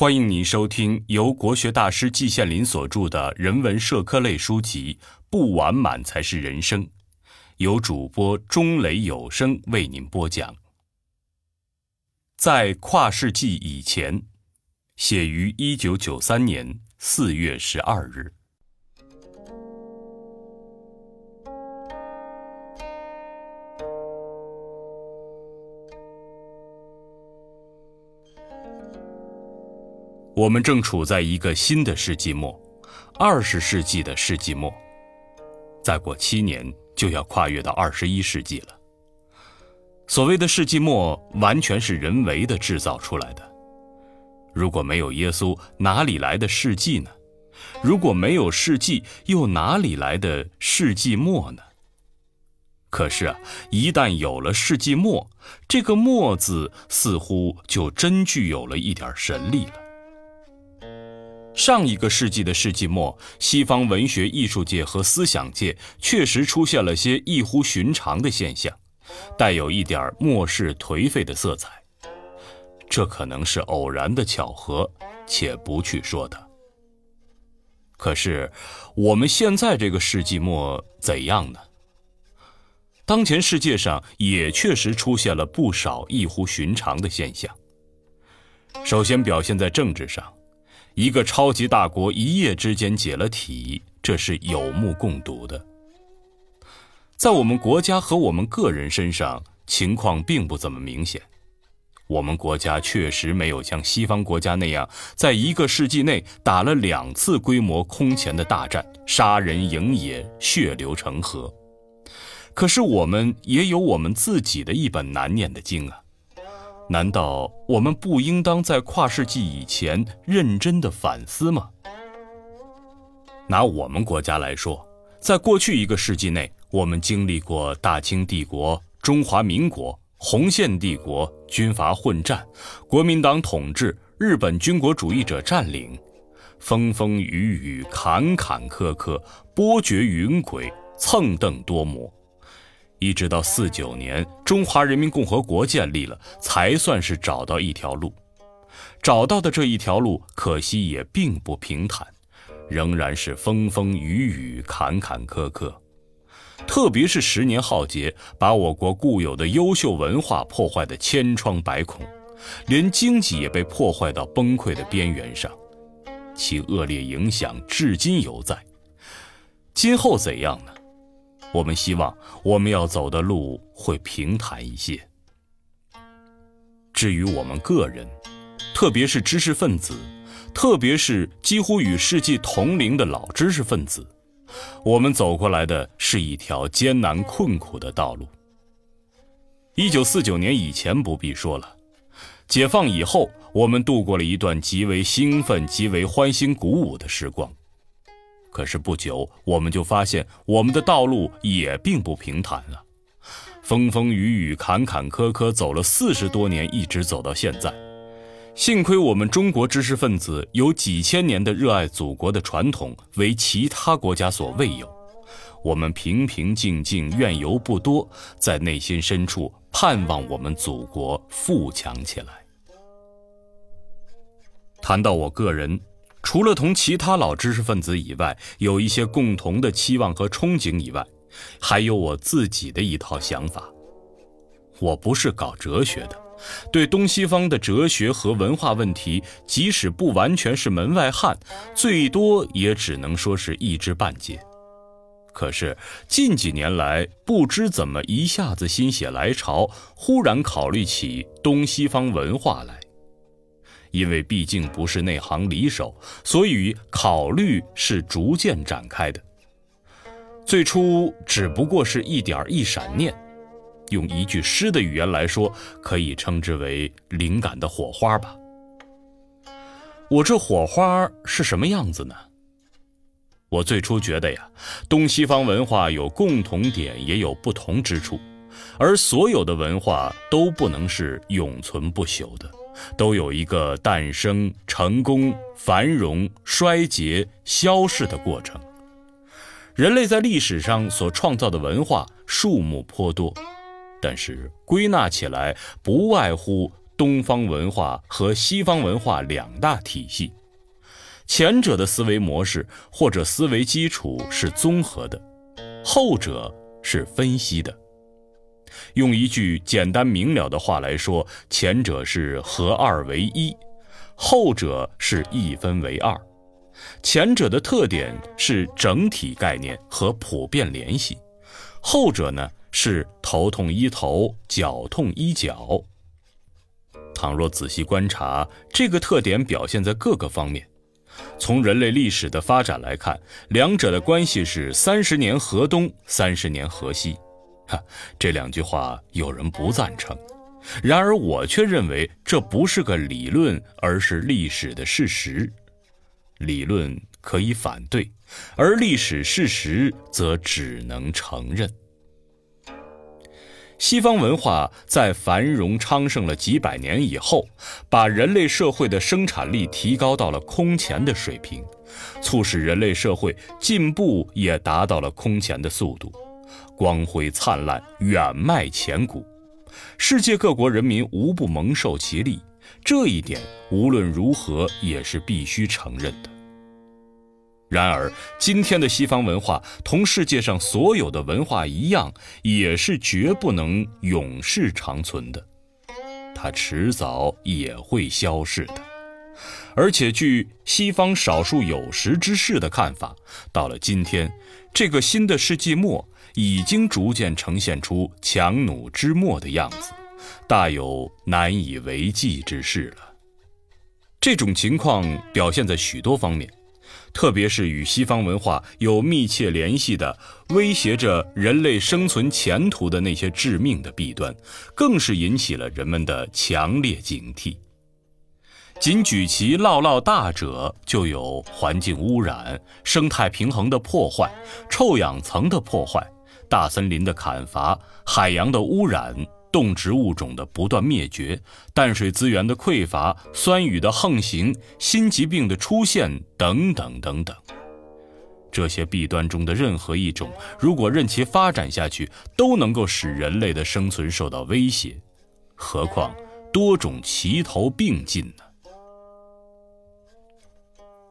欢迎您收听由国学大师季羡林所著的人文社科类书籍《不完满才是人生》，由主播钟雷有声为您播讲。在跨世纪以前，写于一九九三年四月十二日。我们正处在一个新的世纪末，二十世纪的世纪末。再过七年就要跨越到二十一世纪了。所谓的世纪末，完全是人为的制造出来的。如果没有耶稣，哪里来的世纪呢？如果没有世纪，又哪里来的世纪末呢？可是啊，一旦有了世纪末，这个“末”字似乎就真具有了一点神力了。上一个世纪的世纪末，西方文学艺术界和思想界确实出现了些异乎寻常的现象，带有一点末世颓废的色彩。这可能是偶然的巧合，且不去说它。可是，我们现在这个世纪末怎样呢？当前世界上也确实出现了不少异乎寻常的现象。首先表现在政治上。一个超级大国一夜之间解了体，这是有目共睹的。在我们国家和我们个人身上，情况并不怎么明显。我们国家确实没有像西方国家那样，在一个世纪内打了两次规模空前的大战，杀人营野，血流成河。可是我们也有我们自己的一本难念的经啊。难道我们不应当在跨世纪以前认真的反思吗？拿我们国家来说，在过去一个世纪内，我们经历过大清帝国、中华民国、洪宪帝国、军阀混战、国民党统治、日本军国主义者占领，风风雨雨、坎坎坷坷、波谲云诡、蹭蹬多磨。一直到四九年，中华人民共和国建立了，才算是找到一条路。找到的这一条路，可惜也并不平坦，仍然是风风雨雨、坎坎坷坷。特别是十年浩劫，把我国固有的优秀文化破坏得千疮百孔，连经济也被破坏到崩溃的边缘上，其恶劣影响至今犹在。今后怎样呢？我们希望我们要走的路会平坦一些。至于我们个人，特别是知识分子，特别是几乎与世纪同龄的老知识分子，我们走过来的是一条艰难困苦的道路。一九四九年以前不必说了，解放以后，我们度过了一段极为兴奋、极为欢欣鼓舞的时光。可是不久，我们就发现我们的道路也并不平坦了，风风雨雨、坎坎坷坷，走了四十多年，一直走到现在。幸亏我们中国知识分子有几千年的热爱祖国的传统，为其他国家所未有。我们平平静静，怨尤不多，在内心深处盼望我们祖国富强起来。谈到我个人。除了同其他老知识分子以外有一些共同的期望和憧憬以外，还有我自己的一套想法。我不是搞哲学的，对东西方的哲学和文化问题，即使不完全是门外汉，最多也只能说是一知半解。可是近几年来，不知怎么一下子心血来潮，忽然考虑起东西方文化来。因为毕竟不是内行里手，所以考虑是逐渐展开的。最初只不过是一点一闪念，用一句诗的语言来说，可以称之为灵感的火花吧。我这火花是什么样子呢？我最初觉得呀，东西方文化有共同点，也有不同之处，而所有的文化都不能是永存不朽的。都有一个诞生、成功、繁荣、衰竭、消逝的过程。人类在历史上所创造的文化数目颇多，但是归纳起来，不外乎东方文化和西方文化两大体系。前者的思维模式或者思维基础是综合的，后者是分析的。用一句简单明了的话来说，前者是合二为一，后者是一分为二。前者的特点是整体概念和普遍联系，后者呢是头痛医头，脚痛医脚。倘若仔细观察，这个特点表现在各个方面。从人类历史的发展来看，两者的关系是三十年河东，三十年河西。这两句话有人不赞成，然而我却认为这不是个理论，而是历史的事实。理论可以反对，而历史事实则只能承认。西方文化在繁荣昌盛了几百年以后，把人类社会的生产力提高到了空前的水平，促使人类社会进步也达到了空前的速度，光辉灿烂，远迈前古，世界各国人民无不蒙受其利，这一点无论如何也是必须承认的。然而，今天的西方文化同世界上所有的文化一样，也是绝不能永世长存的，它迟早也会消逝的。而且，据西方少数有识之士的看法，到了今天，这个新的世纪末已经逐渐呈现出强弩之末的样子，大有难以为继之势了。这种情况表现在许多方面。特别是与西方文化有密切联系的、威胁着人类生存前途的那些致命的弊端，更是引起了人们的强烈警惕。仅举其唠唠大者，就有环境污染、生态平衡的破坏、臭氧层的破坏、大森林的砍伐、海洋的污染。动植物种的不断灭绝，淡水资源的匮乏，酸雨的横行，新疾病的出现，等等等等。这些弊端中的任何一种，如果任其发展下去，都能够使人类的生存受到威胁。何况多种齐头并进呢？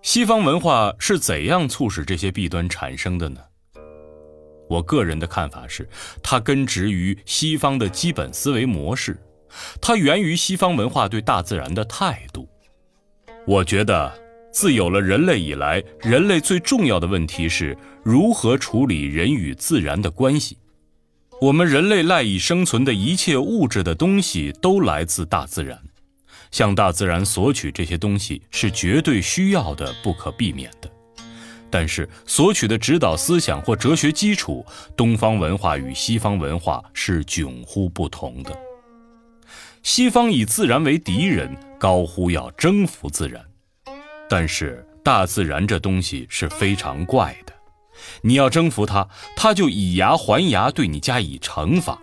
西方文化是怎样促使这些弊端产生的呢？我个人的看法是，它根植于西方的基本思维模式，它源于西方文化对大自然的态度。我觉得，自有了人类以来，人类最重要的问题是如何处理人与自然的关系。我们人类赖以生存的一切物质的东西都来自大自然，向大自然索取这些东西是绝对需要的，不可避免的。但是，索取的指导思想或哲学基础，东方文化与西方文化是迥乎不同的。西方以自然为敌人，高呼要征服自然，但是大自然这东西是非常怪的，你要征服它，它就以牙还牙，对你加以惩罚。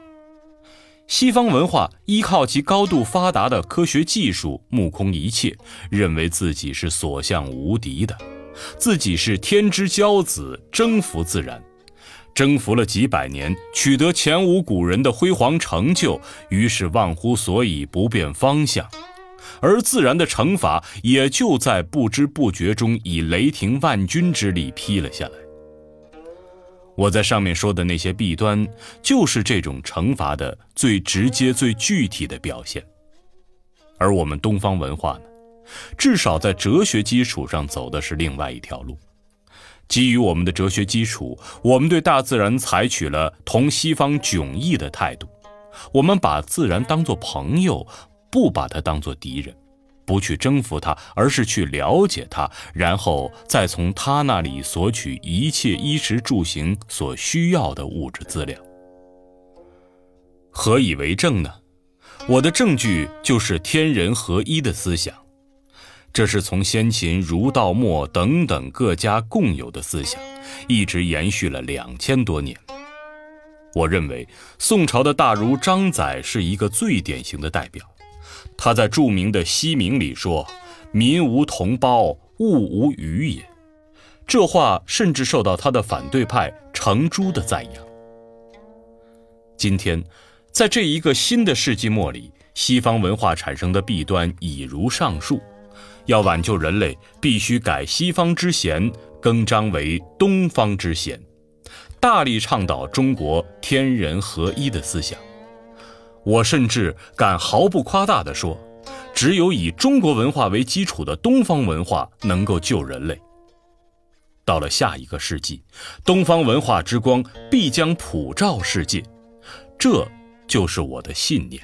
西方文化依靠其高度发达的科学技术，目空一切，认为自己是所向无敌的。自己是天之骄子，征服自然，征服了几百年，取得前无古人的辉煌成就，于是忘乎所以，不变方向，而自然的惩罚也就在不知不觉中以雷霆万钧之力劈了下来。我在上面说的那些弊端，就是这种惩罚的最直接、最具体的表现，而我们东方文化呢？至少在哲学基础上走的是另外一条路。基于我们的哲学基础，我们对大自然采取了同西方迥异的态度。我们把自然当作朋友，不把它当作敌人，不去征服他，而是去了解他，然后再从他那里索取一切衣食住行所需要的物质资料。何以为证呢？我的证据就是天人合一的思想。这是从先秦儒道墨等等各家共有的思想，一直延续了两千多年。我认为宋朝的大儒张载是一个最典型的代表。他在著名的《西冥》里说：“民无同胞，物无余也。”这话甚至受到他的反对派程朱的赞扬。今天，在这一个新的世纪末里。西方文化产生的弊端已如上述，要挽救人类，必须改西方之嫌，更张为东方之贤，大力倡导中国天人合一的思想。我甚至敢毫不夸大地说，只有以中国文化为基础的东方文化能够救人类。到了下一个世纪，东方文化之光必将普照世界，这就是我的信念。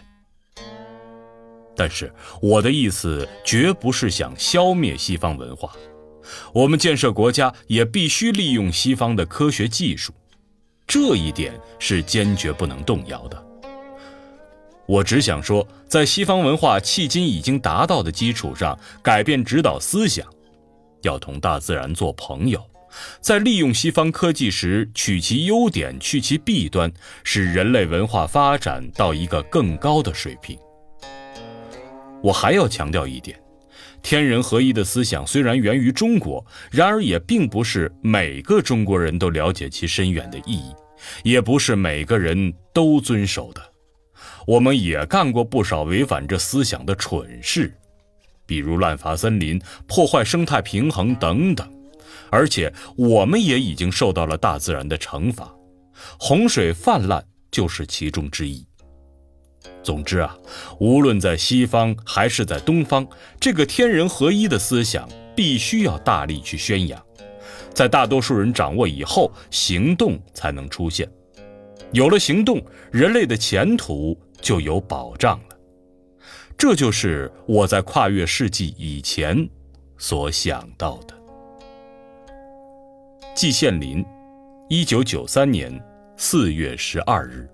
但是我的意思绝不是想消灭西方文化，我们建设国家也必须利用西方的科学技术，这一点是坚决不能动摇的。我只想说，在西方文化迄今已经达到的基础上，改变指导思想，要同大自然做朋友，在利用西方科技时取其优点，去其弊端，使人类文化发展到一个更高的水平。我还要强调一点，天人合一的思想虽然源于中国，然而也并不是每个中国人都了解其深远的意义，也不是每个人都遵守的。我们也干过不少违反这思想的蠢事，比如滥伐森林、破坏生态平衡等等，而且我们也已经受到了大自然的惩罚，洪水泛滥就是其中之一。总之啊，无论在西方还是在东方，这个天人合一的思想必须要大力去宣扬，在大多数人掌握以后，行动才能出现。有了行动，人类的前途就有保障了。这就是我在跨越世纪以前所想到的。季羡林，一九九三年四月十二日。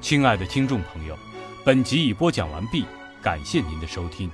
亲爱的听众朋友，本集已播讲完毕，感谢您的收听。